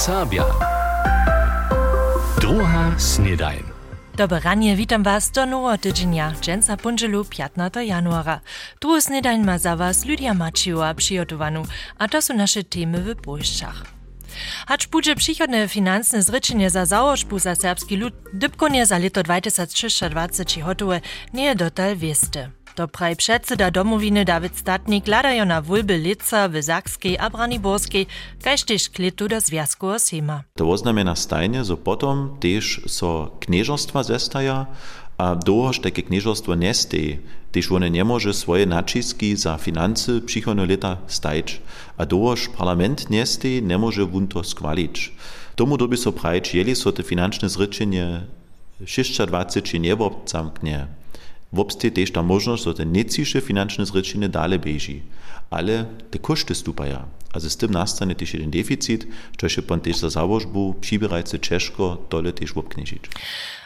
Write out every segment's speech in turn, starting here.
Sabia. Druga snedajn. Dobre ranie, witam was do nowego tydzienia, dżęca punżelu 15 januara. Drugi snedajn ma za was Lydia Maciła przygotowanu, a to są nasze temy w Polszczach. Hacz budże przychodne finansne zryczenie za założbu za serbski lud, dybkonie za leto 2023 hotowe, nie dotal wieste. To praj předseda domowiny David Statnik ladajo na wólby lica w Zakskiej a Braniborskiej, kaž tež klitu do Związku Sejma. To stajnie, że potom też so knieżostwa zestaja, a dohož takie knieżostwo nie stej, też one nie może swoje naciski za finanse przychodne lata stajć, a dohož parlament nie stej, nie może wun to skwalić. Tomu doby so prajč, jeli so te finančne zrečenje 26 nie zamknie. Wobste też ta możliwość, że te niecisze financzne zrycziny dalej bieży, ale te koszty stupają. A z tym nastanie też jeden deficit, co się pan też za założbu przybierajcy ciężko dole też obknieżyć.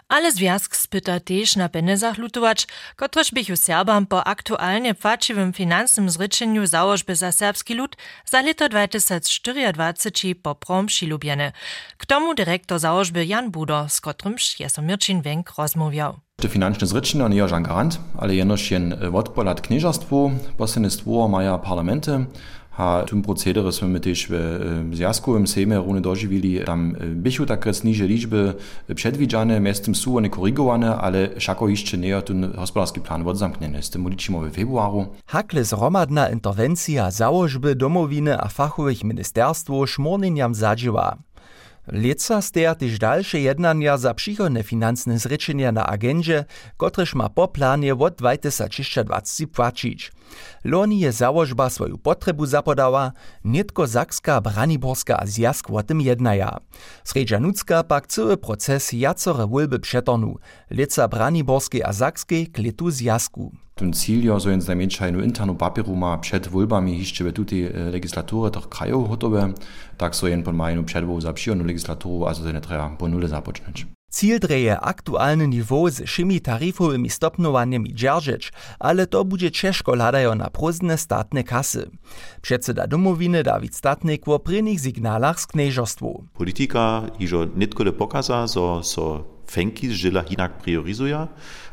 Ale związk spyta też na penezach lutować, kotreż bych Serbam po aktualnie płaciwym finansowym zryczeniu założby za serbski lud za lito 2024 poprom przylubiene. K tomu dyrektor założby Jan Budo, z kotrymż jest Mirczyn Węg rozmawiał. Te finančne zrečenja nie żan garant, ale jenož jen odpolat knieżarstwu, poslenstwo maja parlamenty, a tym procedere jsme my też w zjazkowym sejmie runy dożywili, tam bychu tak niže liczby przedwidziane, miestem są one korygowane, ale szako jeszcze nie ten gospodarski plan odzamknięty. Z tym liczymy w februaru. Hakle zromadna interwencja założby domowiny a fachowych ministerstwo szmornieniam zadziała. Leca steja też dalsze jednania za przychodne finansne zrečenja na agendzie, kotreż ma po planie od 2020 płacić. Loni je założba swoją potrebu zapodała, nitko Zakska, Braniborska a Zjazk o tym jednaja. Sredżanucka pak cały proces jacore wólby przetonu, leca Braniborskiej a Zakskiej kletu Zjazku. Ten cíl je, so jen znajmenšajnu internu papieru ma przed wólbami jeszcze w tutej legislaturze tych krajów gotowe, tak so jen pod majnu przedwoł za przyjemną legislaturę, a so nie trzeba po nule zapocząć. Cíl dreje aktualny niveau z všimi tarifowymi stopnowaniami dzierżyć, ale to będzie ciężko ladają na prózdne statne kasy. Przedseda domowiny Dawid Statnik o prynnych signalach z knieżostwu. Polityka iżo nitkole pokaza, so, so fenki z żyla hinak priorizuje,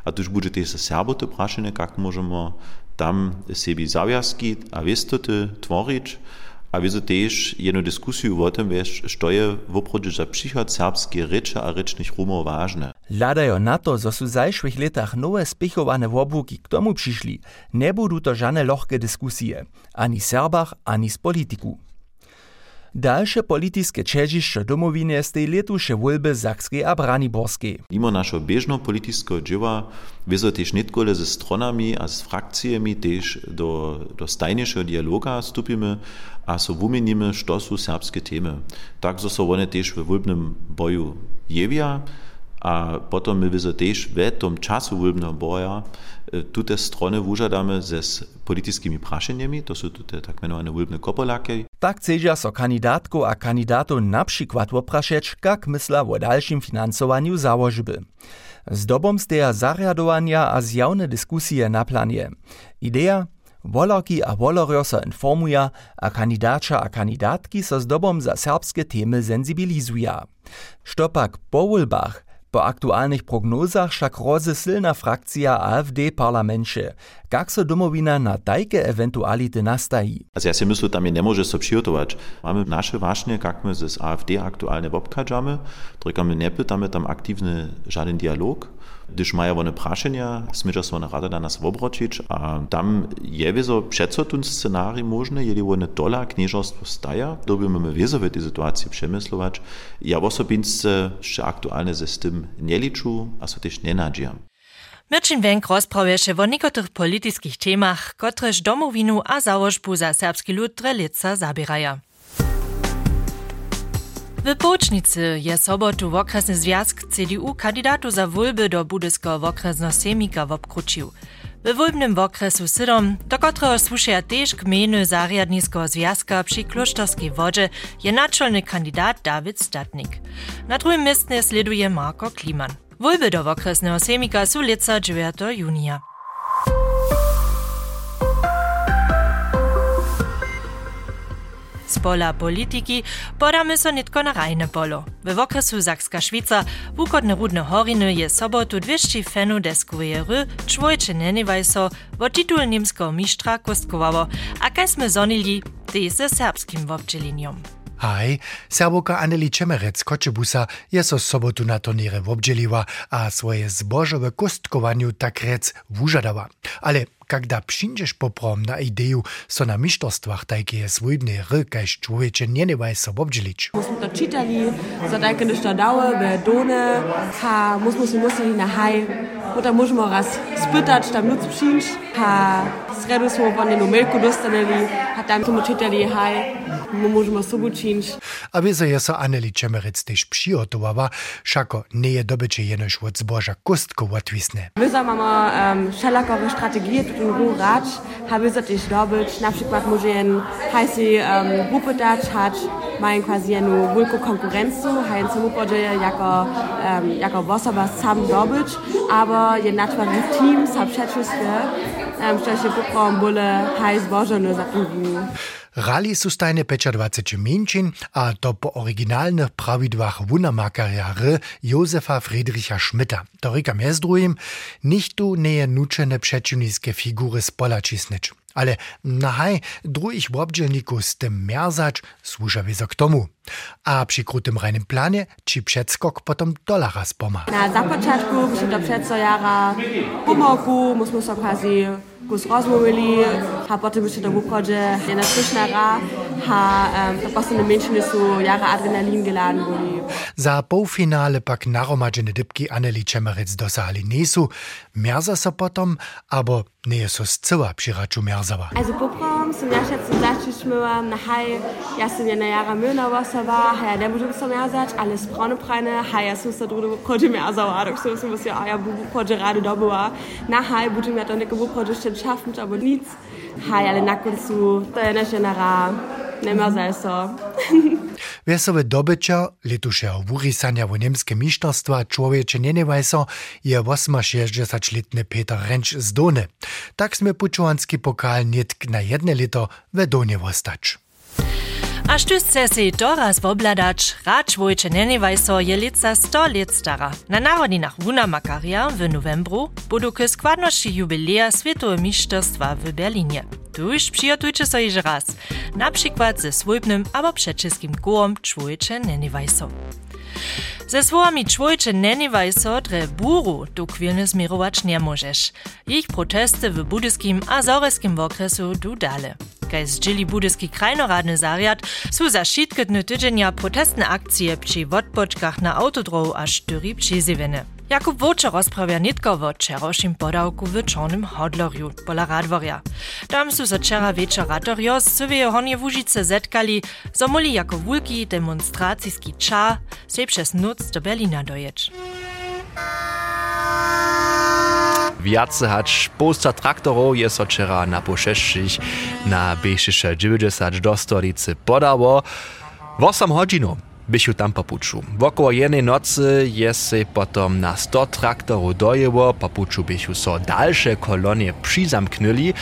a tuż będzie też serbo te praszenie, jak możemy tam sobie zawiązki a wistoty tworzyć, a wiedzą też jedną dyskusję o tym, wiesz, co je w obchodzie za przychod serbskie recze a recznych rumów ważne. Ladajo na to, że są w zajszłych latach nowe spichowane wobuki k tomu przyszli, nie będą to żadne lochkie dyskusje, ani Serbach, ani z polityku. Дальше политиске чежище домовине сте лету ше вольбе Закске а Браниборске. Мимо нашо бежно политиско джива везо теж нитколе с стронами а с фракциями теж до, до стайнешего диалога ступиме, а со вумениме, што су сербске теме. Так со со воне теж в вольбном бою јевија, a potom my widzimy też w tym czasu wybnego boja tute strony wużadamy ze politycznymi praszeniami, to są tute tak mianowane wólbne kopolaki. Tak chcedza so kandidatko a kandidatów na przykład opraszeć, jak mysla o dalszym finansowaniu założby. Z dobom steja zariadowania a zjawne dyskusje na planie. Idea Wolarki a wolarjo so informuja, a kandidača a kandidatki so z dobom za serbskie temy sensibilizuja. Štopak po wólbach Bei aktuellen Po aktualnych prognozach však rozsielna frakcija AfD-Parlamentsche. Jak so domowina na tajke ewentuality nastaji? Also ja si myślę, tam je nie może so przygotować. Mamy nasze właśnie, jak my z AfD aktualnie obkadzamy, drykamy nie pytamy tam aktywny żaden dialog. Gdyż mają one praszenia, smycza so rada na nas a tam je wieso przeco ten scenariusz możny, jeżeli one dola knieżostwo staja, dobimy my wieso w tej sytuacji przemyslować. Ja osobince jeszcze aktualnie ze z tym nie liczę, a so też nie nadziejam. Mirčin Wenk rozprawieše o niekotrych politických témach, kotrež domowinu a założbu za serbski lud drelica zabieraja. W Połcznicy je sobotu okresny związk CDU kandidatu za wólby do budyskiego okresno semika wobkrucił. W wólbnym okresu sydom, do którego słušaja też gminy zariadniskiego związka przy Klosztorskiej wodzie, je naczelny kandidat Dawid Statnik. Na drugim miejscu sleduje Marko Kliman. Wólby do okresnego semika są lica 9 junia. z pola polityki podamy so nitko na rajne polo. W okresu Zakska Szwica wukodne rudne horiny je sobotu 200 fenu deskuje ry, człojcze nenivaj so, wo titul niemskiego mistrza kostkowało, a kaj sme zonili, ty ze serbskim wobdźeliniom. Haj, serboka Anneli Čemerec Kočebusa je so sobotu na turniere wobdzieliła, a swoje zbożowe kostkowaniu tak rec wużadała. Ale когда przyjdziesz poprom na ideju, so na mistrzostwach takie swójbne ry, kaž człowiecze nie nie waj so wobdzielić. Musimy to czytali, so takie niż to dały, be done, ha, musimy musili na haj, bo tam możemy raz spytać, tam nuc przyjść, ha, sredu smo von den Milku dostaneli, ha tam smo czytali haj, my możemy sobie czynić. A wiedzę je so Anneli Čemerec też przygotowała, szako nie je dobycie jenoż od zboża kostko łatwisne. My mamy um, wszelakowe strategie, tu ten Rat, habe ich sich dobyć, na przykład może jen hajsi um, grupy dać, hat mają quasi jedną wielką konkurencję, hają samo podzie jako, um, ähm, jako osoba sam dobyć, aber je natwarny team, sam przeczyste, um, szczerze poprom bóle, haj zbożone za tugu. Rally sustajne 25 minčin a to po oryginalnych prawidłach wunamakariary Józefa Friedricha Schmidta. To rikam jest drugim, nichtu nie nuczene przeciwniskie figury spolacisnycz. Ale nahaj druhých wobdźelników z tym merzać służa wiedzą k tomu. A przy krutym reinem planie ci przedskok potom dolara spoma. Na započatku, przy to przeco jara pomoku, musimy so quasi kus rozmówili, a potem jeszcze do wukodzie jedna słyšnara, a um, to posledne menšiny su jara adrenalin geladen byli. Za półfinale pak naromadzene dybki Anneli Čemerec dosahali nesu, merza so potom, abo nie jest so zcyła przyraczu merzała. Also poprom sam ja schätze zacząć myłam na haj, ja sam ja na jara myna wasawa, a ja nie będę so merzać, ale z prone prajne, a ja sam so drugo kodzie merzała, tak so sam ja, a ja bubu kodzie rady dobyła. Na haj będę ja to nie bubu kodzie jeszcze schaffen aber nichts. Hai ale na koncu to je naše nara, nema zajeso. Vesove dobeća, letuše ovurisanja v nemske mištarstva človeče njenevajso, je 68-letni Peter Renč z Done. Tak sme pučovanski pokal netk na jedne leto v Done vostač. A štyzce si doraz wobladać, racz wojcze neniewaj so je lica 100 lat stara. Na narodzinach Wuna Makaria w novembru budu k składności jubilea Światowe Mistrzostwa w Berlinie. Tuż przygotujcie so iż raz, na przykład ze swójbnym albo przeczyskim kołem człowiecze neniewaj so. Ze słowami człowiecze neniewaj so dre buru tu kwilny zmierować nie możesz. Ich protesty w budyskim a zoreskim okresu du dale. Kaj zdzili budyski krajnoradny zariad, su za šitketny tydzienia protestne akcje przy wodpoczkach na autodrohu aż 4 przyzywene. Jakub Woče rozprawia nitko o wczorajszym podałku w Czornym Hodlorju, pola Radworja. Tam su za wczera wieczor ratorio z Sywie Hornie Wóżice zetkali, so moli jako wulki demonstracijski čar se przez noc do Berlina dojeć. Viace hać posta traktorów jest wczoraj na poszeszczych na Bejszysze 90 do stolicy podało. 8 hodzinów bychu tam popuču. Wokoło jednej nocy je se potom na 100 traktorów dojeło, popuču bychu so dalsze kolonie przyzamknęli.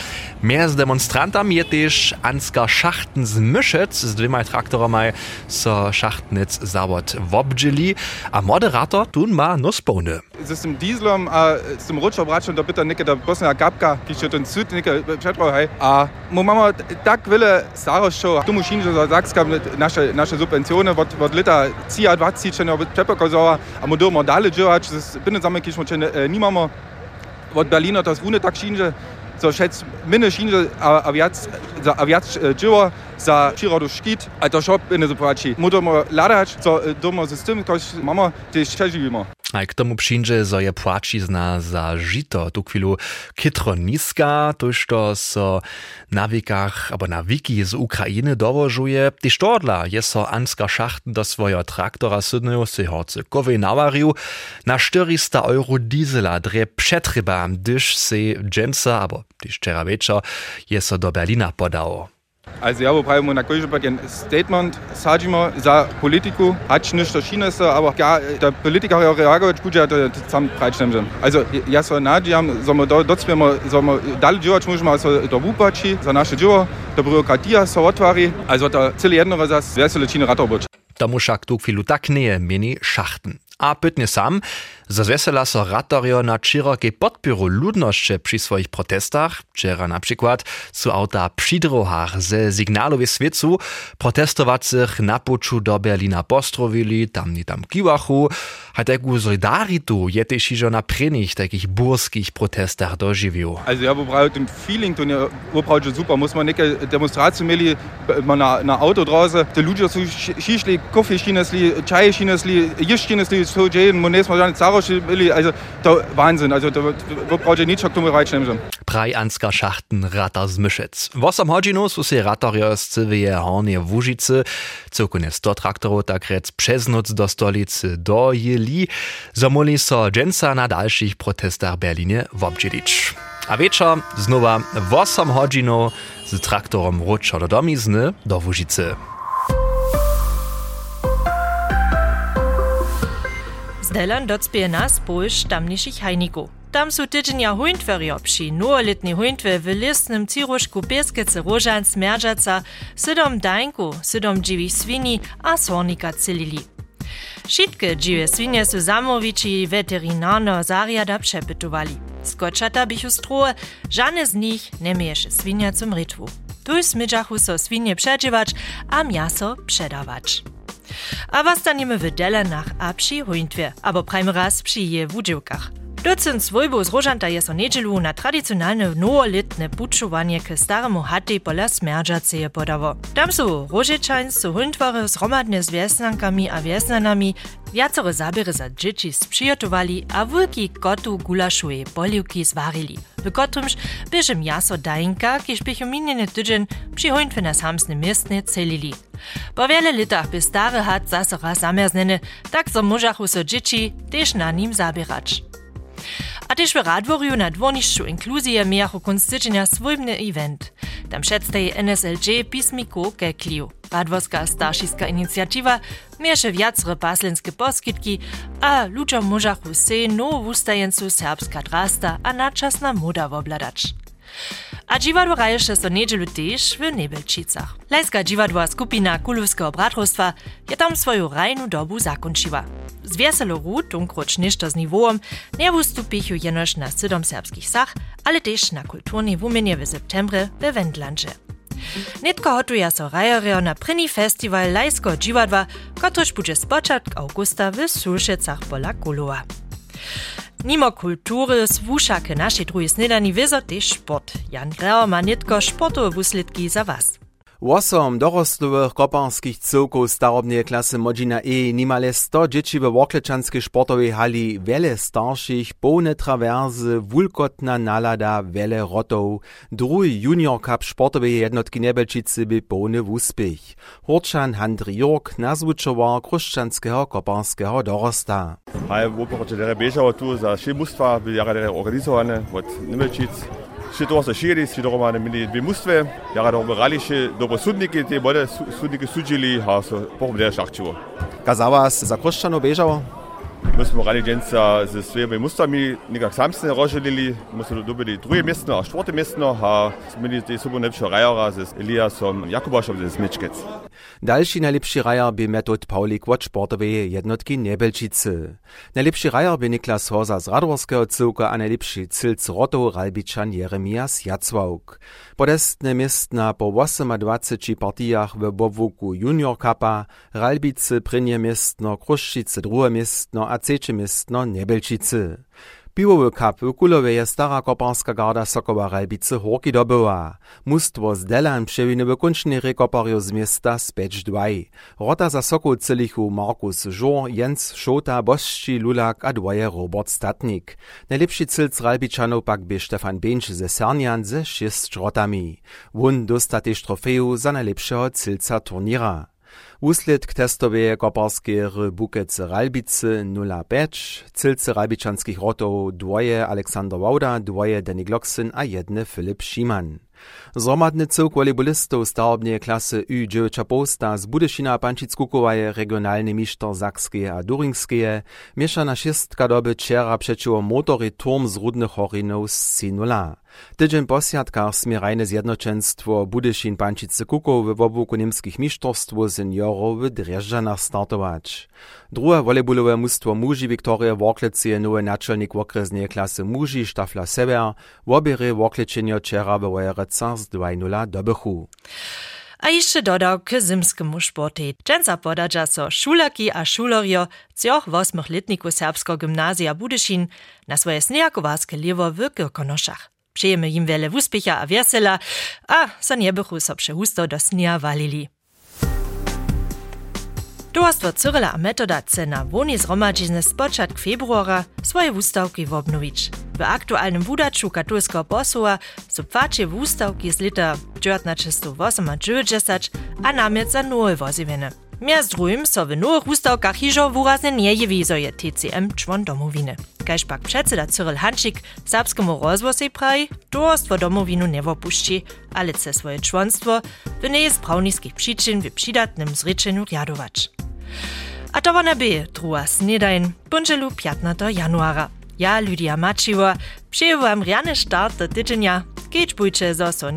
Z demonstrantami je też Ansgar Schachten z Myszec z dwiema traktorami so Schachtnic zawod wobdźili, a moderator tun ma no spone. Z tym dieslom a z tym rutszobraczem do pyta nikke da bosna gapka, kiś ten cud nikke przetrwaj, a mu mama tak wiele starości, tu musimy za Zakska nasze, nasze subwencjony od, od leta 20 če ne prepokazała, a mu domo dalej działać, z binne zamy kiś moče nimamo od Berlina to zrune tak szinże, so šec minne šinže a, a viac, za, a viac dživo za přírodu škít a to šop inne zoprači. Můžeme ladać, co domo z tym, kož mamo, tiež přeživíme. A k tomu przyjdzie, że je płacizna za żyto. Tu chwilu kitro niska, toż to so na wikach, albo na wiki z Ukrainy dowożuje. Tyż todla jest so Anska Schachten do swojego traktora sydneju si horce kowej nawarił na 400 euro diesela dre przetryba, gdyż si dżemsa, albo tyż wczoraj wieczor, jest so do Berlina podało. Also ja, wobei wir na Kirche ein Statement sagen za Politiku hat nicht das Chines, aber ja, der Politiker ja reagiert gut ja zusammen breitstellen. Also ja so na, die haben so wir dort wir mal so wir dal działa muss mal so der Wupaci, za nasze działa, der Bürokratie so otwari, also der cele jedno zas wesele Chine ratować. Da muss jak tu chwilu tak nie mini schachten. a pytnie sam. Za so ratario na čiroke podpiru ludnošče pri svojich protestach. Včera napríklad sú auta pri drohách ze signálovi svecu protestovacích na poču do Berlina postrovili, tam ni tam kiwachu. Hat taku solidaritu je tež ižo na prených takých burských protestach doživil. Also ja, wo braucht ein Feeling, to ne, wo braucht super, muss man nicht demonstracije imeli, man äh, na, na auto draußen, te ljudje su šišli, kofi šinesli, čaje šinesli, ješ šinesli, so džejen, man nesmo žani caro also da Wahnsinn, also da, da braucht ihr nicht schon reinschneiden. Praj Ansgar Schachten Ratter z Myszec. Was am Hodzino su se ratario z cywyje Hornie w Łużycy, cokune 100 traktorów takrec przez noc do stolicy dojeli, zamoli so dżęca na dalszych protestach Berlinie w obdzielić. A wieczor znowa w 8 hodzino z traktorem Rutscha do domizny do Łużycy. Zdelan docpie nas Polsz tamniejszych hajników. Tam su tydzienia huntwerio przy nowoletni huntwe w listnym ciruszku Pieskece Rożan Smerdżaca, sydom dańku, sydom dziwi swini a sornika celili. Wszystkie dziwe swinie su zamowici weterynarno zariada przepytowali. Skoczata bichu stroje, żadne z nich nie miesze swinia zum rytwu. Tu smydżachu so swinie przedziewać, a miaso przedawać. A was staniemy w Delenach a przy Huntwie, albo prajmy raz przy je wudziłkach. Docent swojbo z Rożanta je so niedzielu na tradicjonalne nowoletne puczowanie k staremu haty pola smerdżaceje podało. Tam su Rożeczańscy Huntwary zromadne z wiesnankami a wiesnanami Wiacore zabiery za dzieci sprzyjotowali, a wulki kotu gulaszuje poliwki zwarili, w kotrymż bieże miaso dajnka, kież bychu miniony tydzień przyhońtwy na samsne miestne celili. Po wiele latach by stary hat zase raz tak so możachu so dzieci też na nim zabierać. A też w Radworju na dworniszczu inkluzje miachu kunstyczenia swojbny event. Tam przedstaje NSLG pismiku Gekliu. Radworska starszyska inicjatywa miesze wiacre paslenskie poskitki, a ludziom możachu se nowo ustajencu serbska drasta a naczasna moda wobladać. A dziwadło rajesze so niedzielu też w Nebelčicach. Lajska dziwadła skupina Kulowskiego Bratrostwa je tam swoją rajnu dobu zakończyła. Z wieselo rut, unkroć ništo z niwoom, nie wustupichu jenoż na sydom serbskich sach, ale też na kulturnej wumienie w septembre we Wendlandże. Nitko hotuje so rajerio na pryni festiwal Lajsko dziwadła, kotryż bude spoczatk augusta w Sulšecach pola Kulova. Nimo kultury zwusza k naszej drugiej snedani wyzo też sport. Jan Grauer ma nitko sportowe wuslitki za was. Wosom dorostlowych koparskich cyrków starobnej klasy Modzina E nimale 100 dzieci w Wokleczanskiej sportowej hali, wiele starszych, pełne trawersy, wulkotna nalada, wiele rotów. Drugi junior cup sportowej jednotki Nebelčicy by pełny wuspich. Horczan Handry Jork nazwuczował kruszczanskiego koparskiego dorosta. Hej, w bieżało tu za szybustwa, by jara organizowane od și to să șiri, și to mane mini bi mustve, ja do ralische do sudnike die bode sudnike sujili ha so pom der schachchivo. Kazavas za koščano bežavo. Mi smo rali dženca z svojimi mustami, nekak sam se roželili, mi smo dobili druge mesto, a štvrte mesto, a smo die te subo najlepša rajara z Eliasom Jakubašom z Smečkec. Další najlepší rajar by Metod Paulik od sportowej jednotki Nebelčice. Najlepší rajar by Niklas Horza z Radworskiego cyłka a najlepší cilc Rotov Ralbičan Jeremias Jacwauk. Podestne miestna po 28 partijach w Bobvuku Junior Cupa, Ralbice prynie miestno, Kruszčice drugie miestno a trzecie miestno Nebelčice. Piwowy kap w Kulowie stara koparska garda Sokowa Ralbice horki dobyła. Mustwo z Delan przewiny wykończny rekopario z miasta specz dwaj. Rota za Sokół cylichu Markus Żur, Jens Szota, Bosci Lulak a dwoje Robert Statnik. Najlepszy cilc Ralbiczanów pak by Stefan Bench ze Sernian ze sześć rotami. Wun dosta też trofeju za najlepszego cilca turniera. Wusled testowej koparskie Bukece Ralbice 05, cilce ralbiczanskich rotów dwoje Aleksander Wauda, dwoje Danny Glocksen a jedne Filip Schimann. Zromadny cyłk volejbolistów stałobnie klasy U9 posta z Budyszina Pančic-Kukowaje regionalny mistrz Sakskie a Duringskie, mieszana šestka doby wczera przeciwko motory Turm z Rudnych Horinów z Sinula. Tydzień posiadka Smierajne Zjednoczenstwo Budyszin Pančice Kukow w obłuku niemskich mistrzostw seniorów w Drieżdżanach startować. Drugie volejbolowe mnóstwo muži Wiktoria Worklecy je nowy naczelnik okresnej klasy muži Stafla Seber, w obiery Workleczynio czera w Wojerecach z do Bychu. A jeszcze dodał k zimskiemu sportu. Dżęca podadza so szulaki a szulorio cioch wosmych letników serbskiego gimnazja Budyszin na swoje snijakowackie liewo w Kirkonoszach. Přejemy im wiele úspěcha a vesela, a so nebychu so přehusto do snia valili. Towarstwo Cyrila a Metoda chce na woni zhromadźizny z początku februara swoje wustawki wobnowić. W aktualnym wudaču katolskiego posła są płacie wustawki z lata 1998 a namiet za nowe wozywiene. Miast drugim so w nowych wustawkach hižo wyraznie nie jewi, zo je TCM człon domowiny. Kaž pak předseda Cyril Hančik serbskemu rozvozy praji, towarstwo domowinu nie opuści, ale chce swoje członstwo w nie z prawnickich przyczyn w przydatnym zryczeniu riadować. A to ona by druga snedajn, bunżelu 15. januara. Ja, Lydia Maciwa, przyjęłam wam riany start do tydzienia, keď bójcie zo so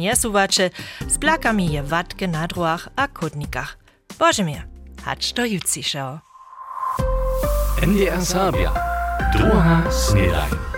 z plakami je watke na droach a mnie, hacz do jutrzejszego. NDR Sabia. Druga snedajn.